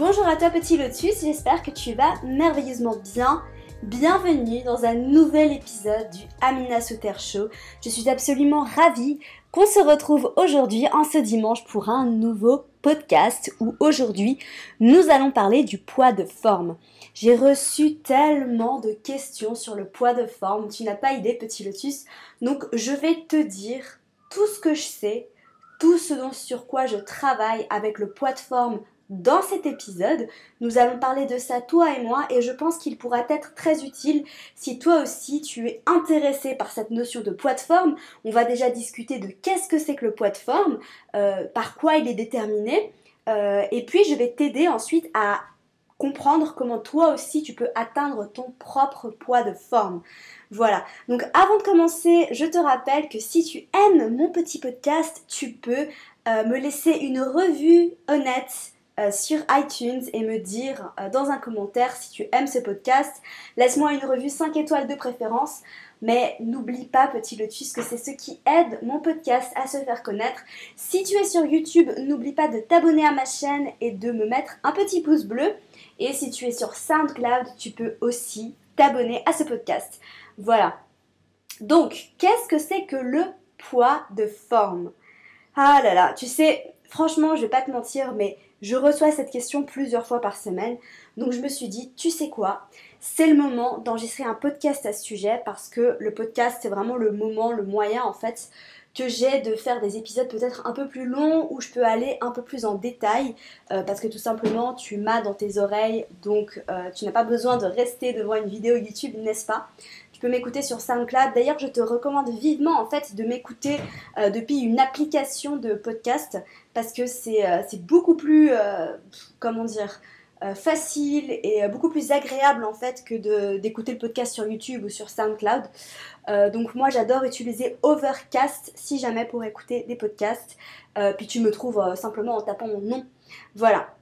Bonjour à toi petit lotus, j'espère que tu vas merveilleusement bien. Bienvenue dans un nouvel épisode du Amina Souter Show. Je suis absolument ravie qu'on se retrouve aujourd'hui en ce dimanche pour un nouveau podcast où aujourd'hui nous allons parler du poids de forme. J'ai reçu tellement de questions sur le poids de forme, tu n'as pas idée petit lotus, donc je vais te dire tout ce que je sais, tout ce dont sur quoi je travaille avec le poids de forme dans cet épisode, nous allons parler de ça toi et moi et je pense qu'il pourra être très utile si toi aussi tu es intéressé par cette notion de poids de forme. On va déjà discuter de qu'est-ce que c'est que le poids de forme, euh, par quoi il est déterminé euh, et puis je vais t'aider ensuite à comprendre comment toi aussi tu peux atteindre ton propre poids de forme. Voilà. Donc avant de commencer, je te rappelle que si tu aimes mon petit podcast, tu peux euh, me laisser une revue honnête euh, sur iTunes et me dire euh, dans un commentaire si tu aimes ce podcast. Laisse-moi une revue 5 étoiles de préférence. Mais n'oublie pas, petit lotus, que c'est ce qui aide mon podcast à se faire connaître. Si tu es sur YouTube, n'oublie pas de t'abonner à ma chaîne et de me mettre un petit pouce bleu. Et si tu es sur SoundCloud, tu peux aussi t'abonner à ce podcast. Voilà. Donc, qu'est-ce que c'est que le poids de forme? Ah là là, tu sais, franchement, je vais pas te mentir, mais je reçois cette question plusieurs fois par semaine. Donc je me suis dit, tu sais quoi? C'est le moment d'enregistrer un podcast à ce sujet parce que le podcast, c'est vraiment le moment, le moyen en fait que j'ai de faire des épisodes peut-être un peu plus longs où je peux aller un peu plus en détail euh, parce que tout simplement tu m'as dans tes oreilles. Donc euh, tu n'as pas besoin de rester devant une vidéo YouTube n'est-ce pas? Tu peux m'écouter sur SoundCloud. D'ailleurs, je te recommande vivement en fait de m'écouter euh, depuis une application de podcast parce que c'est euh, beaucoup plus, euh, comment dire, facile et beaucoup plus agréable en fait que d'écouter le podcast sur YouTube ou sur SoundCloud. donc moi j'adore utiliser Overcast si jamais pour écouter des podcasts. puis tu me trouves simplement en tapant mon nom. Voilà.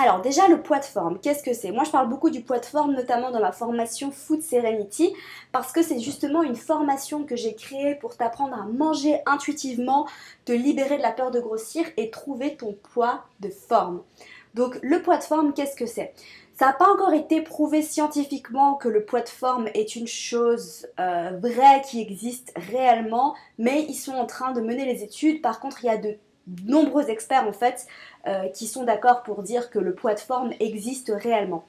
Alors déjà le poids de forme, qu'est-ce que c'est? Moi je parle beaucoup du poids de forme notamment dans ma formation Food Serenity parce que c'est justement une formation que j'ai créée pour t'apprendre à manger intuitivement, te libérer de la peur de grossir et trouver ton poids de forme. Donc le poids de forme, qu'est-ce que c'est? Ça n'a pas encore été prouvé scientifiquement que le poids de forme est une chose euh, vraie qui existe réellement, mais ils sont en train de mener les études. Par contre, il y a de nombreux experts en fait euh, qui sont d'accord pour dire que le poids de forme existe réellement.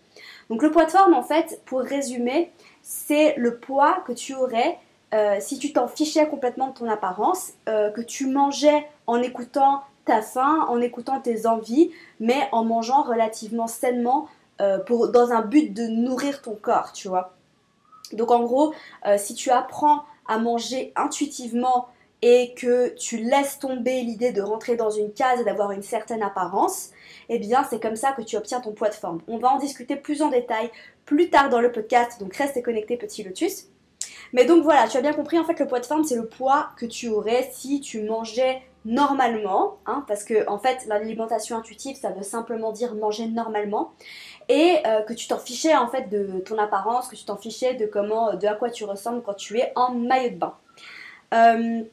Donc le poids de forme en fait, pour résumer, c'est le poids que tu aurais euh, si tu t'en fichais complètement de ton apparence, euh, que tu mangeais en écoutant ta faim, en écoutant tes envies, mais en mangeant relativement sainement pour, dans un but de nourrir ton corps, tu vois. Donc en gros, si tu apprends à manger intuitivement et que tu laisses tomber l'idée de rentrer dans une case et d'avoir une certaine apparence, eh bien c'est comme ça que tu obtiens ton poids de forme. On va en discuter plus en détail plus tard dans le podcast, donc reste connecté petit lotus. Mais donc voilà, tu as bien compris, en fait le poids de forme c'est le poids que tu aurais si tu mangeais normalement, hein, parce que en fait l'alimentation intuitive ça veut simplement dire manger normalement, et euh, que tu t'en fichais en fait de ton apparence, que tu t'en fichais de comment, de à quoi tu ressembles quand tu es en maillot de bain. Euh,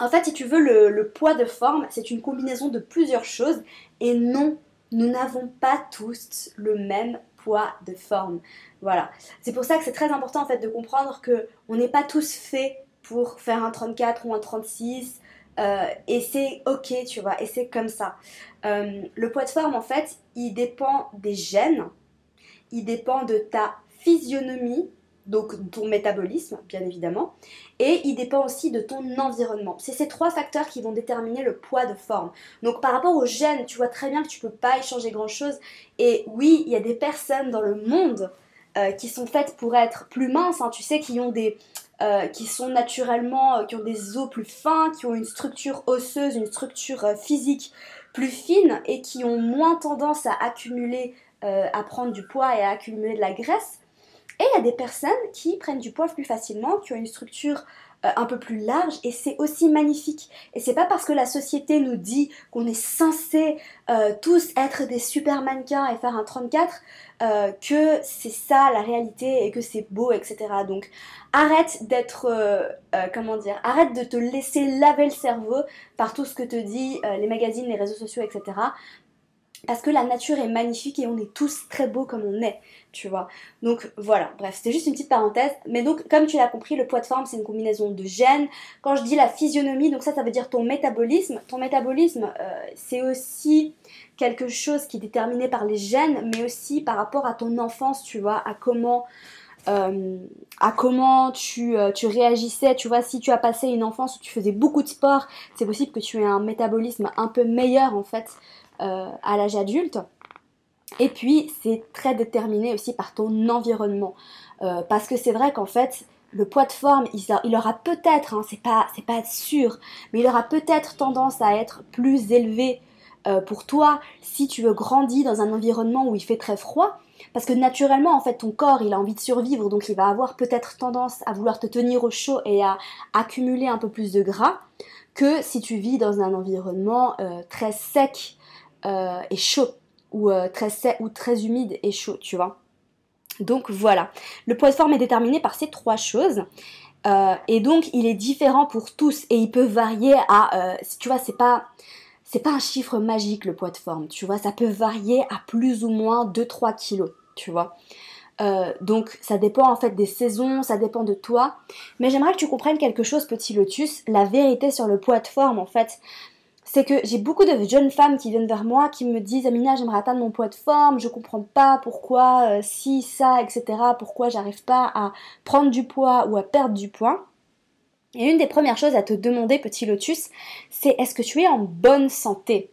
en fait, si tu veux, le, poids de forme, c'est une combinaison de plusieurs choses. Et non, nous n'avons pas tous le même poids de forme. Voilà. C'est pour ça que c'est très important en fait de comprendre que on n'est pas tous faits pour faire un 34 ou un 36. Euh, et c'est ok, tu vois, et c'est comme ça. Euh, le poids de forme, en fait, il dépend des gènes, il dépend de ta physionomie, donc ton métabolisme, bien évidemment, et il dépend aussi de ton environnement. C'est ces trois facteurs qui vont déterminer le poids de forme. Donc par rapport aux gènes, tu vois très bien que tu peux pas y changer grand-chose. Et oui, il y a des personnes dans le monde euh, qui sont faites pour être plus minces, hein. tu sais, qui ont des... Euh, qui sont naturellement, euh, qui ont des os plus fins, qui ont une structure osseuse, une structure physique plus fines et qui ont moins tendance à accumuler, à prendre du poids et à accumuler de la graisse. Et il y a des personnes qui prennent du poids plus facilement, qui ont une structure euh, un peu plus large et c'est aussi magnifique. Et c'est pas parce que la société nous dit qu'on est censé euh, tous être des super mannequins et faire un 34 euh, que c'est ça la réalité et que c'est beau, etc. Donc arrête d'être, comment dire, arrête de te laisser laver le cerveau par tout ce que te dit les magazines, les réseaux sociaux, etc parce que la nature est magnifique et on est tous très beaux comme on est, tu vois. Donc voilà, bref, c'était juste une petite parenthèse. Mais donc, comme tu l'as compris, le poids de forme, c'est une combinaison de gènes. Quand je dis la physionomie, donc ça, ça veut dire ton métabolisme. Ton métabolisme, euh, c'est aussi quelque chose qui est déterminé par les gènes, mais aussi par rapport à ton enfance, tu vois, à comment... Euh, à comment tu, euh, tu, réagissais, tu vois, si tu as passé une enfance où tu faisais beaucoup de sport, c'est possible que tu aies un métabolisme un peu meilleur en fait à l'âge adulte. Et puis, c'est très déterminé aussi par ton environnement. Euh, parce que c'est vrai qu'en fait, le poids de forme, il, aura peut-être, hein, c'est pas, pas sûr, mais il aura peut-être tendance à être plus élevé euh, pour toi si tu veux grandir dans un environnement où il fait très froid. Parce que naturellement, en fait, ton corps, il a envie de survivre, donc il va avoir peut-être tendance à vouloir te tenir au chaud et à accumuler un peu plus de gras que si tu vis dans un environnement très sec euh, et chaud ou euh, très sec ou très humide et chaud, tu vois. Donc voilà, le poids de forme est déterminé par ces trois choses. Euh, et donc il est différent pour tous et il peut varier à, tu vois, c'est pas, c'est pas un chiffre magique le poids de forme, tu vois, ça peut varier à plus ou moins 2-3 kilos, tu vois. donc ça dépend en fait des saisons, ça dépend de toi. Mais j'aimerais que tu comprennes quelque chose, petit lotus, la vérité sur le poids de forme en fait c'est que j'ai beaucoup de jeunes femmes qui viennent vers moi qui me disent Amina j'aimerais atteindre mon poids de forme, je comprends pas pourquoi euh, si ça etc pourquoi j'arrive pas à prendre du poids ou à perdre du poids. Et une des premières choses à te demander petit lotus c'est est-ce que tu es en bonne santé?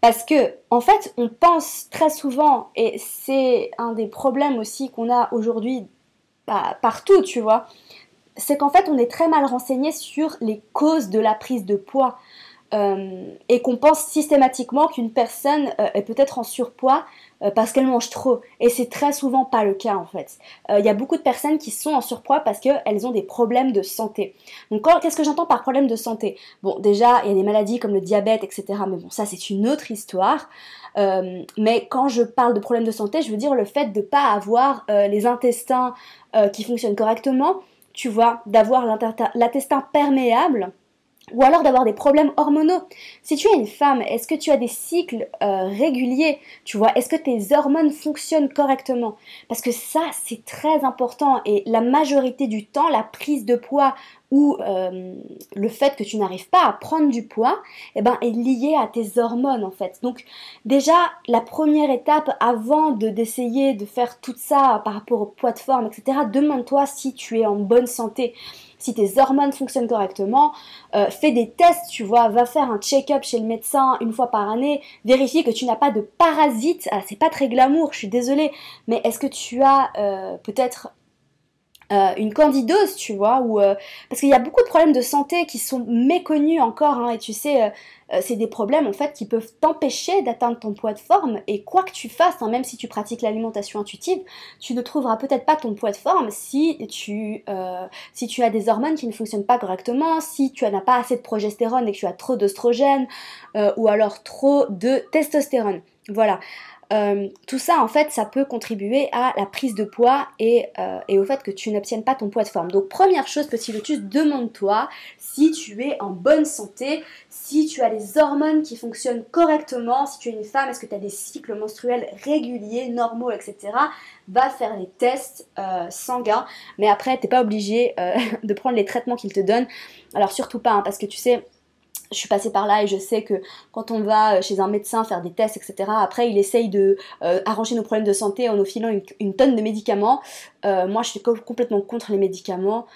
Parce que, en fait, on pense très souvent, et c'est un des problèmes aussi qu'on a aujourd'hui bah, partout, tu vois, c'est qu'en fait, on est très mal renseigné sur les causes de la prise de poids. Euh, et qu'on pense systématiquement qu'une personne euh, est peut-être en surpoids euh, parce qu'elle mange trop. Et c'est très souvent pas le cas en fait. Il y a beaucoup de personnes qui sont en surpoids parce qu'elles ont des problèmes de santé. Donc qu'est-ce que j'entends par problème de santé? Bon déjà il y a des maladies comme le diabète, etc. Mais bon ça c'est une autre histoire. mais quand je parle de problème de santé, je veux dire le fait de ne pas avoir les intestins qui fonctionnent correctement, tu vois, d'avoir l'intestin perméable ou alors d'avoir des problèmes hormonaux. Si tu es une femme, est-ce que tu as des cycles euh, réguliers Tu vois, est-ce que tes hormones fonctionnent correctement? Parce que ça, c'est très important et la majorité du temps, la prise de poids ou euh, le fait que tu n'arrives pas à prendre du poids, eh ben, est lié à tes hormones en fait. Donc déjà, la première étape avant de d'essayer de faire tout ça par rapport au poids de forme, etc., demande-toi si tu es en bonne santé si tes hormones fonctionnent correctement, euh, fais des tests, tu vois, va faire un check-up chez le médecin une fois par année, vérifie que tu n'as pas de parasites. Ah, c'est pas très glamour, je suis désolée, mais est-ce que tu as euh, peut-être une candidose, tu vois, euh, parce qu'il y a beaucoup de problèmes de santé qui sont méconnus encore, hein, et tu sais, euh, c'est des problèmes en fait qui peuvent t'empêcher d'atteindre ton poids de forme, et quoi que tu fasses, hein, même si tu pratiques l'alimentation intuitive, tu ne trouveras peut-être pas ton poids de forme si tu, si tu as des hormones qui ne fonctionnent pas correctement, si tu n'as pas assez de progestérone et que tu as trop d'oestrogène, ou alors trop de testostérone. Voilà. Euh, tout ça, en fait, ça peut contribuer à la prise de poids et, euh, et au fait que tu n'obtiennes pas ton poids de forme. Donc, première chose, petit lotus, demande-toi si tu es en bonne santé, si tu as les hormones qui fonctionnent correctement, si tu es une femme, est-ce que tu as des cycles menstruels réguliers, normaux, etc. Va faire les tests euh, sanguins, mais après, t'es pas obligé de prendre les traitements qu'ils te donnent. Alors, surtout pas, hein, parce que tu sais, je suis passée par là et je sais que quand on va euh, chez un médecin faire des tests, etc., après il essaye de euh, arranger nos problèmes de santé en nous filant une, tonne de médicaments. Euh, moi, je suis complètement contre les médicaments.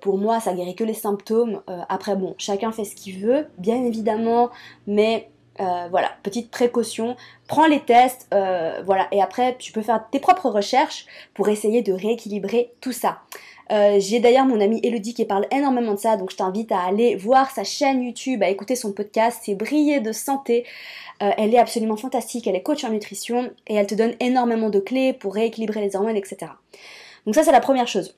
pour moi, ça guérit que les symptômes. après, bon, chacun fait ce qu'il veut, bien évidemment, mais Euh, voilà, petite précaution, prends les tests, euh, voilà, et après tu peux faire tes propres recherches pour essayer de rééquilibrer tout ça. Euh, j'ai d'ailleurs mon amie Elodie qui parle énormément de ça, donc je t'invite à aller voir sa chaîne YouTube, à écouter son podcast, c'est Briller de santé. elle est absolument fantastique, elle est coach en nutrition et elle te donne énormément de clés pour rééquilibrer les hormones, etc. Donc ça c'est la première chose.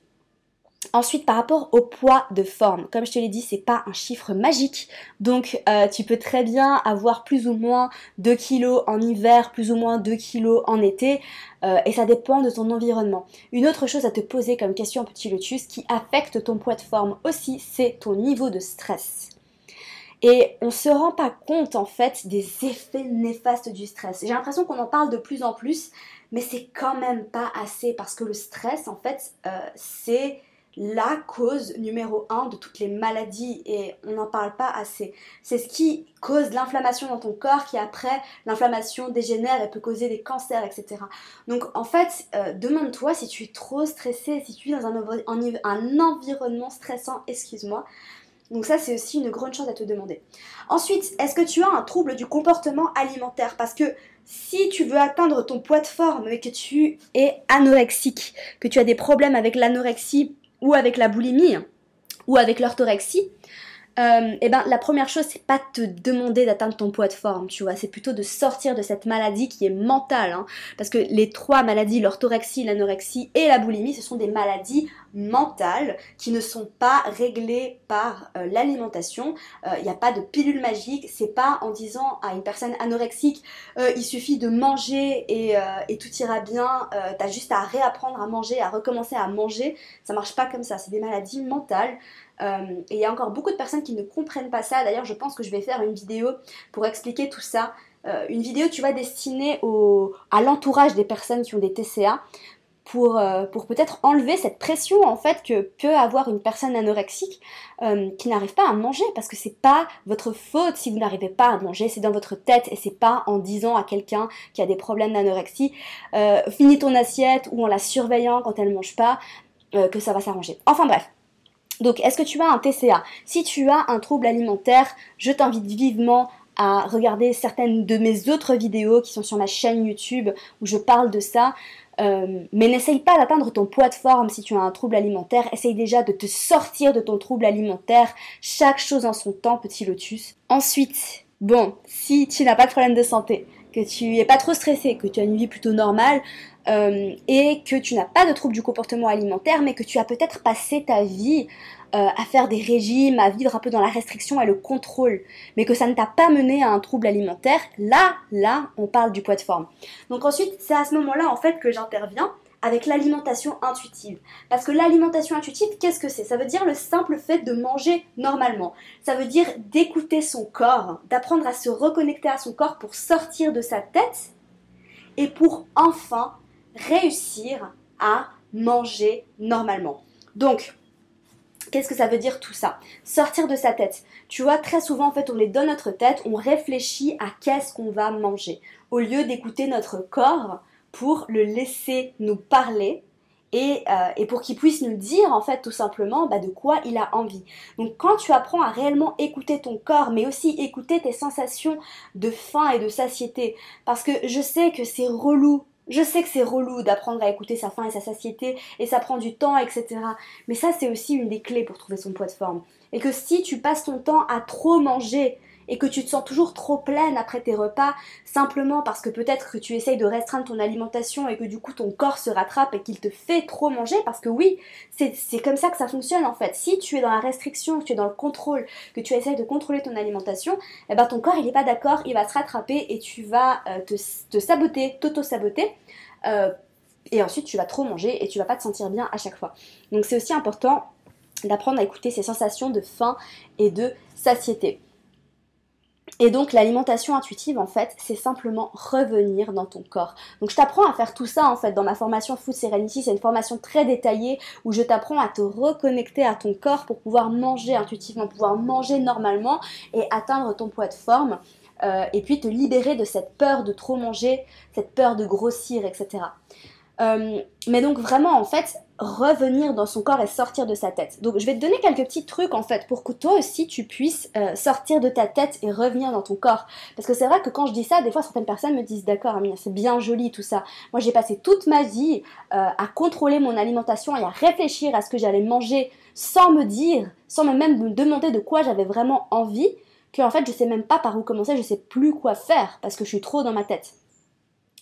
Ensuite, par rapport au poids de forme, comme je te l'ai dit, c'est pas un chiffre magique. Donc, euh, tu peux très bien avoir plus ou moins 2 kilos en hiver, plus ou moins 2 kilos en été, euh, et ça dépend de ton environnement. Une autre chose à te poser comme question, petit lotus, qui affecte ton poids de forme aussi, c'est ton niveau de stress. Et on se rend pas compte en fait des effets néfastes du stress. J'ai l'impression qu'on en parle de plus en plus, mais c'est quand même pas assez parce que le stress en fait, euh, c'est la cause numéro un de toutes les maladies et on n'en parle pas assez. C'est ce qui cause l'inflammation dans ton corps qui après l'inflammation dégénère et peut causer des cancers, etc. Donc en fait, euh, demande-toi si tu es trop stressé, si tu es dans un, environnement stressant, excuse-moi. Donc ça c'est aussi une grande chose à te demander. Ensuite, est-ce que tu as un trouble du comportement alimentaire? Parce que si tu veux atteindre ton poids de forme et que tu es anorexique, que tu as des problèmes avec l'anorexie, ou avec la boulimie ou avec l'orthorexie, euh, eh ben, la première chose, c'est pas te demander d'atteindre ton poids de forme, tu vois, c'est plutôt de sortir de cette maladie qui est mentale, hein. parce que les trois maladies, l'orthorexie, l'anorexie et la boulimie, ce sont des maladies mentales qui ne sont pas réglées par euh, l'alimentation. Il euh, n'y a pas de pilule magique, c'est pas en disant à une personne anorexique, il suffit de manger et, et tout ira bien, t'as juste à réapprendre à manger, à recommencer à manger, ça marche pas comme ça, c'est des maladies mentales. Euh, et il y a encore beaucoup de personnes qui ne comprennent pas ça. D'ailleurs, je pense que je vais faire une vidéo pour expliquer tout ça. Euh, une vidéo, tu vas destinée au, à l'entourage des personnes qui ont des TCA pour, euh, pour peut-être enlever cette pression en fait que peut avoir une personne anorexique qui n'arrive pas à manger parce que c'est pas votre faute si vous n'arrivez pas à manger, c'est dans votre tête et c'est pas en disant à quelqu'un qui a des problèmes d'anorexie finis ton assiette ou en la surveillant quand elle mange pas que ça va s'arranger. Enfin bref. Donc, est-ce que tu as un TCA Si tu as un trouble alimentaire, je t'invite vivement à regarder certaines de mes autres vidéos qui sont sur ma chaîne YouTube où je parle de ça. Euh, mais n'essaye pas d'atteindre ton poids de forme si tu as un trouble alimentaire. Essaye déjà de te sortir de ton trouble alimentaire. Chaque chose en son temps, petit lotus. Ensuite, bon, si tu n'as pas de problème de santé, que tu n'es pas trop stressé, que tu as une vie plutôt normale, euh, et que tu n'as pas de trouble du comportement alimentaire, mais que tu as peut-être passé ta vie euh, à faire des régimes, à vivre un peu dans la restriction et le contrôle, mais que ça ne t'a pas mené à un trouble alimentaire, là, là, on parle du poids de forme. Donc ensuite, c'est à ce moment-là en fait que j'interviens avec l'alimentation intuitive. Parce que l'alimentation intuitive, qu'est-ce que c'est? Ça veut dire le simple fait de manger normalement. Ça veut dire d'écouter son corps, d'apprendre à se reconnecter à son corps pour sortir de sa tête et pour enfin réussir à manger normalement. Donc, Qu'est-ce que ça veut dire tout ça? Sortir de sa tête. Tu vois, très souvent, en fait, on est dans notre tête, on réfléchit à qu'est-ce qu'on va manger. Au lieu d'écouter notre corps pour le laisser nous parler et, euh, et pour qu'il puisse nous dire, en fait, tout simplement, bah, de quoi il a envie. Donc, quand tu apprends à réellement écouter ton corps, mais aussi écouter tes sensations de faim et de satiété, parce que je sais que c'est relou je sais que c'est relou d'apprendre à écouter sa faim et sa satiété et ça prend du temps, etc. Mais ça, c'est aussi une des clés pour trouver son poids de forme. Et que si tu passes ton temps à trop manger et que tu te sens toujours trop pleine après tes repas, simplement parce que peut-être que tu essayes de restreindre ton alimentation et que du coup ton corps se rattrape et qu'il te fait trop manger, parce que oui, c'est comme ça que ça fonctionne en fait. Si tu es dans la restriction, que tu es dans le contrôle, que tu essayes de contrôler ton alimentation, eh ben ton corps il n'est pas d'accord, il va se rattraper et tu vas euh, te, saboter, t'auto-saboter. Euh, et ensuite tu vas trop manger et tu vas pas te sentir bien à chaque fois. Donc c'est aussi important d'apprendre à écouter ces sensations de faim et de satiété. Et donc l'alimentation intuitive en fait, c'est simplement revenir dans ton corps. Donc je t'apprends à faire tout ça en fait dans ma formation Food Serenity, c'est une formation très détaillée où je t'apprends à te reconnecter à ton corps pour pouvoir manger intuitivement, pouvoir manger normalement et atteindre ton poids de forme. Euh, et puis te libérer de cette peur de trop manger, cette peur de grossir, etc. Euh, mais donc vraiment en fait revenir dans son corps et sortir de sa tête. Donc je vais te donner quelques petits trucs en fait pour que toi aussi tu puisses euh, sortir de ta tête et revenir dans ton corps. Parce que c'est vrai que quand je dis ça, des fois certaines personnes me disent d'accord Amina c'est bien joli tout ça. Moi j'ai passé toute ma vie euh, à contrôler mon alimentation et à réfléchir à ce que j'allais manger sans me dire, sans même me demander de quoi j'avais vraiment envie, que en fait je sais même pas par où commencer, je sais plus quoi faire parce que je suis trop dans ma tête.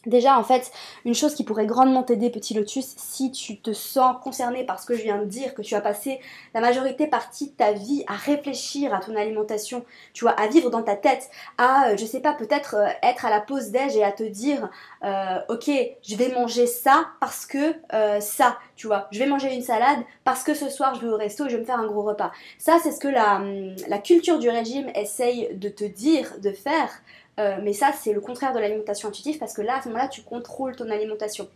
Déjà, en fait, une chose qui pourrait grandement t'aider, petit lotus, si tu te sens concerné par ce que je viens de dire, que tu as passé la majorité partie de ta vie à réfléchir à ton alimentation, tu vois, à vivre dans ta tête, à, euh, je sais pas, peut-être euh, être à la pause déj et à te dire, euh, ok, je vais manger ça parce que ça, tu vois, je vais manger une salade parce que ce soir je vais au resto et je vais me faire un gros repas. Ça, c'est ce que la, hum, la culture du régime essaye de te dire de faire euh, mais ça, c'est le contraire de l'alimentation intuitive parce que là, à ce moment-là, tu contrôles ton alimentation.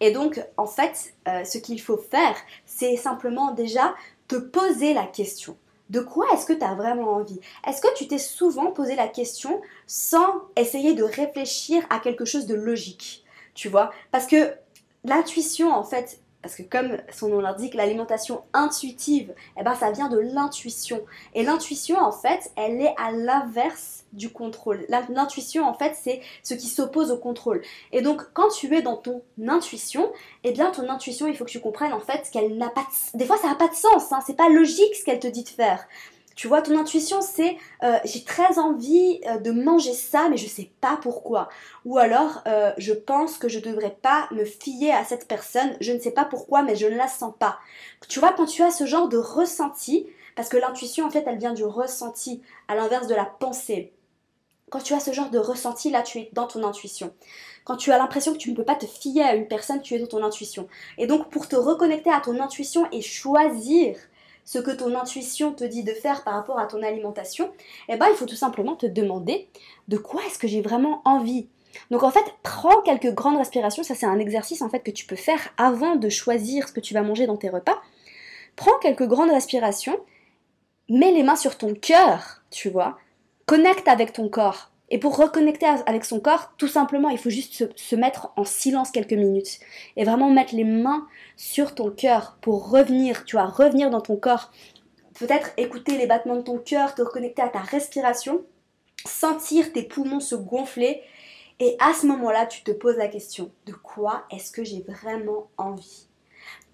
Et donc, en fait, euh, ce qu'il faut faire, c'est simplement déjà te poser la question. De quoi est-ce que tu as vraiment envie? Est-ce que tu t'es souvent posé la question sans essayer de réfléchir à quelque chose de logique? Tu vois? Parce que l'intuition, en fait, parce que comme son nom l'indique, l'alimentation intuitive, eh ben ça vient de l'intuition. Et l'intuition, en fait, elle est à l'inverse du contrôle. L'intuition, en fait, c'est ce qui s'oppose au contrôle. Et donc, quand tu es dans ton intuition, eh bien, ton intuition, il faut que tu comprennes, en fait, qu'elle n'a pas Des fois, ça n'a pas de sens, hein, c'est pas logique ce qu'elle te dit de faire. Tu vois, ton intuition, c'est euh, j'ai très envie euh, de manger ça, mais je sais pas pourquoi. Ou alors, euh, je pense que je devrais pas me fier à cette personne, je ne sais pas pourquoi, mais je ne la sens pas. Tu vois, quand tu as ce genre de ressenti, parce que l'intuition, en fait, elle vient du ressenti, à l'inverse de la pensée. Quand tu as ce genre de ressenti, là, tu es dans ton intuition. Quand tu as l'impression que tu ne peux pas te fier à une personne, tu es dans ton intuition. Et donc, pour te reconnecter à ton intuition et choisir ce que ton intuition te dit de faire par rapport à ton alimentation, eh ben, il faut tout simplement te demander de quoi est-ce que j'ai vraiment envie. Donc en fait, prends quelques grandes respirations, ça c'est un exercice en fait que tu peux faire avant de choisir ce que tu vas manger dans tes repas. Prends quelques grandes respirations, mets les mains sur ton cœur, tu vois, connecte avec ton corps. Et pour reconnecter avec son corps, tout simplement, il faut juste se, mettre en silence quelques minutes et vraiment mettre les mains sur ton cœur pour revenir, tu vois, revenir dans ton corps. Peut-être écouter les battements de ton cœur, te reconnecter à ta respiration, sentir tes poumons se gonfler. Et à ce moment-là, tu te poses la question de quoi est-ce que j'ai vraiment envie?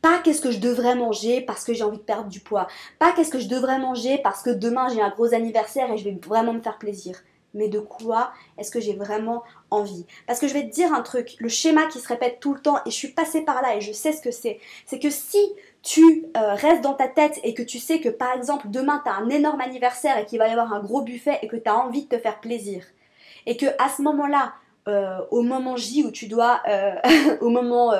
Pas qu'est-ce que je devrais manger parce que j'ai envie de perdre du poids. Pas qu'est-ce que je devrais manger parce que demain j'ai un gros anniversaire et je vais vraiment me faire plaisir mais de quoi est-ce que j'ai vraiment envie? Parce que je vais te dire un truc, le schéma qui se répète tout le temps, et je suis passée par là et je sais ce que c'est, c'est que si tu euh, restes dans ta tête et que tu sais que par exemple demain tu as un énorme anniversaire et qu'il va y avoir un gros buffet et que tu as envie de te faire plaisir, et que à ce moment-là, euh, au moment J où tu dois, euh, au moment,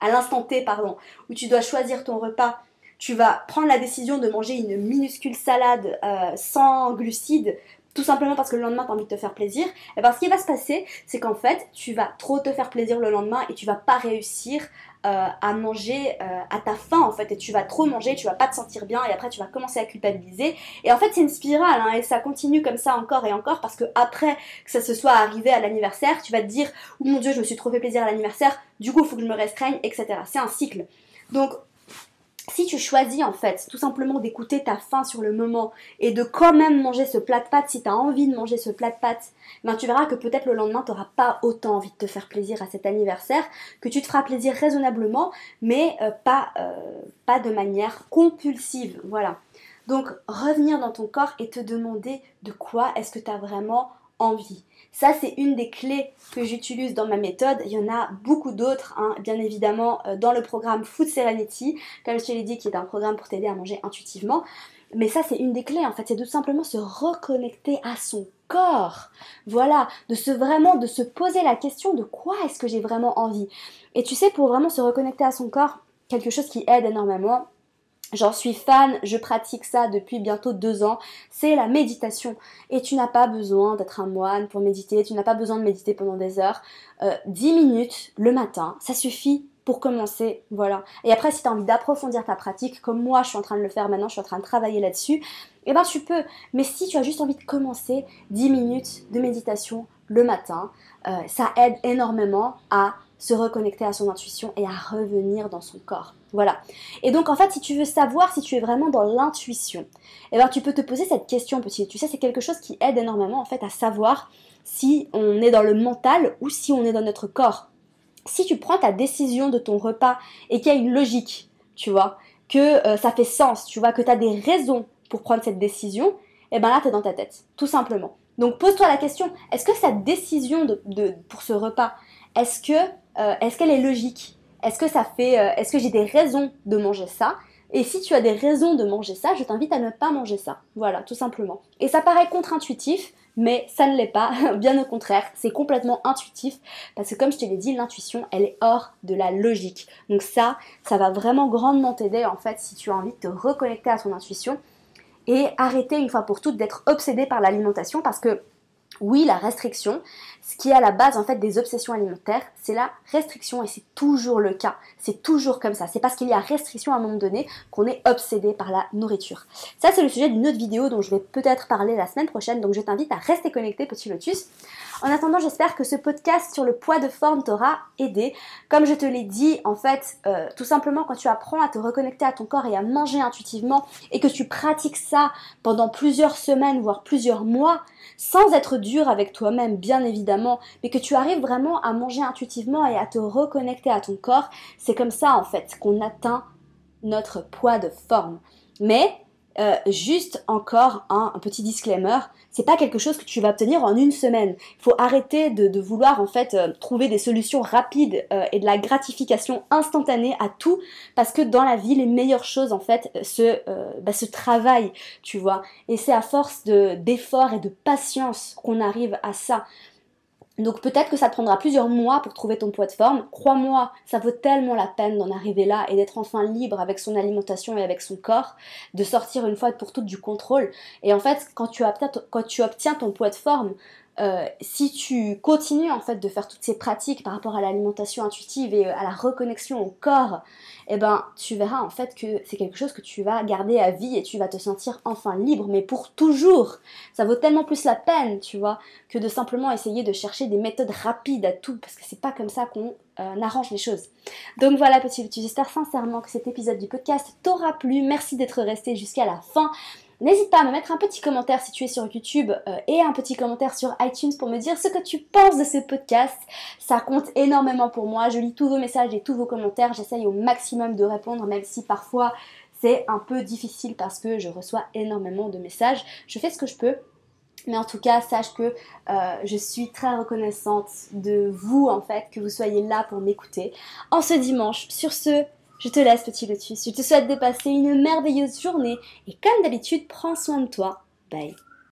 à l'instant T, pardon, où tu dois choisir ton repas, tu vas prendre la décision de manger une minuscule salade sans glucides tout simplement parce que le lendemain tu as envie de te faire plaisir, et bien ce qui va se passer, c'est qu'en fait, tu vas trop te faire plaisir le lendemain et tu vas pas réussir euh, à manger euh, à ta faim en fait et tu vas trop manger, tu vas pas te sentir bien et après tu vas commencer à culpabiliser et en fait c'est une spirale hein, et ça continue comme ça encore et encore parce que après que ça se soit arrivé à l'anniversaire, tu vas te dire oh mon dieu je me suis trop fait plaisir à l'anniversaire, du coup il faut que je me restreigne etc. C'est un cycle. Donc si tu choisis en fait tout simplement d'écouter ta faim sur le moment et de quand même manger ce plat de pâtes si tu as envie de manger ce plat de pâtes, ben tu verras que peut-être le lendemain tu n'auras pas autant envie de te faire plaisir à cet anniversaire, que tu te feras plaisir raisonnablement mais euh, pas, euh, pas de manière compulsive. Voilà. Donc revenir dans ton corps et te demander de quoi est-ce que tu as vraiment envie. Ça, c'est une des clés que j'utilise dans ma méthode. Il y en a beaucoup d'autres, hein, bien évidemment, euh, dans le programme Food Serenity, comme je te l'ai dit, qui est un programme pour t'aider à manger intuitivement. Mais ça, c'est une des clés, en fait, c'est tout simplement se reconnecter à son corps. Voilà, de se vraiment, de se poser la question de quoi est-ce que j'ai vraiment envie. Et tu sais, pour vraiment se reconnecter à son corps, quelque chose qui aide énormément, J'en suis fan, je pratique ça depuis bientôt deux ans. C'est la méditation. Et tu n'as pas besoin d'être un moine pour méditer, tu n'as pas besoin de méditer pendant des heures. Euh, 10 minutes le matin, ça suffit pour commencer. Voilà. Et après, si tu as envie d'approfondir ta pratique, comme moi je suis en train de le faire maintenant, je suis en train de travailler là-dessus, eh ben tu peux. Mais si tu as juste envie de commencer 10 minutes de méditation le matin, euh, ça aide énormément à se reconnecter à son intuition et à revenir dans son corps. Voilà. Et donc en fait, si tu veux savoir si tu es vraiment dans l'intuition, eh ben tu peux te poser cette question petit. Tu sais, c'est quelque chose qui aide énormément en fait à savoir si on est dans le mental ou si on est dans notre corps. Si tu prends ta décision de ton repas et qu'il y a une logique, tu vois, que euh, ça fait sens, tu vois, que tu as des raisons pour prendre cette décision, eh ben là, tu es dans ta tête, tout simplement. Donc pose-toi la question, est-ce que cette décision de, pour ce repas, est-ce que euh, est-ce qu'elle est logique? Est-ce que ça fait euh, est-ce que j'ai des raisons de manger ça? Et si tu as des raisons de manger ça, je t'invite à ne pas manger ça. Voilà, tout simplement. Et ça paraît contre-intuitif, mais ça ne l'est pas, bien au contraire, c'est complètement intuitif, parce que comme je te l'ai dit, l'intuition, elle est hors de la logique. Donc ça, ça va vraiment grandement t'aider en fait si tu as envie de te reconnecter à ton intuition et arrêter une fois pour toutes d'être obsédé par l'alimentation, parce que oui, la restriction, ce qui est à la base en fait des obsessions alimentaires, c'est la restriction et c'est toujours le cas. C'est toujours comme ça. C'est parce qu'il y a restriction à un moment donné qu'on est obsédé par la nourriture. Ça, c'est le sujet d'une autre vidéo dont je vais peut-être parler la semaine prochaine. Donc, je t'invite à rester connecté, petit lotus. En attendant, j'espère que ce podcast sur le poids de forme t'aura aidé. Comme je te l'ai dit, en fait, euh, tout simplement quand tu apprends à te reconnecter à ton corps et à manger intuitivement et que tu pratiques ça pendant plusieurs semaines, voire plusieurs mois, sans être dur avec toi-même, bien évidemment, mais que tu arrives vraiment à manger intuitivement et à te reconnecter à ton corps, c'est comme ça en fait qu'on atteint notre poids de forme. Mais euh, juste encore un, petit disclaimer, c'est pas quelque chose que tu vas obtenir en une semaine. Il faut arrêter de, vouloir en fait euh, trouver des solutions rapides euh, et de la gratification instantanée à tout, parce que dans la vie, les meilleures choses en fait se, bah, se travaillent, tu vois. Et c'est à force d'efforts et de patience qu'on arrive à ça. Donc peut-être que ça te prendra plusieurs mois pour trouver ton poids de forme. Crois-moi, ça vaut tellement la peine d'en arriver là et d'être enfin libre avec son alimentation et avec son corps, de sortir une fois pour toutes du contrôle. Et en fait, quand tu obtiens, quand tu obtiens ton poids de forme, euh, si tu continues en fait de faire toutes ces pratiques par rapport à l'alimentation intuitive et euh, à la reconnexion au corps, eh ben tu verras en fait que c'est quelque chose que tu vas garder à vie et tu vas te sentir enfin libre, mais pour toujours. Ça vaut tellement plus la peine, tu vois, que de simplement essayer de chercher des méthodes rapides à tout, parce que c'est pas comme ça qu'on euh, arrange les choses. Donc voilà petit, j'espère sincèrement que cet épisode du podcast t'aura plu. Merci d'être resté jusqu'à la fin. N'hésite pas à me mettre un petit commentaire si tu es sur YouTube euh, et un petit commentaire sur iTunes pour me dire ce que tu penses de ce podcast. Ça compte énormément pour moi. Je lis tous vos messages et tous vos commentaires. J'essaye au maximum de répondre, même si parfois c'est un peu difficile parce que je reçois énormément de messages. Je fais ce que je peux. Mais en tout cas, sache que euh, je suis très reconnaissante de vous, en fait, que vous soyez là pour m'écouter. En ce dimanche, sur ce, je te laisse, petit lotus. Je te souhaite de passer une merveilleuse journée et comme d'habitude, prends soin de toi. Bye.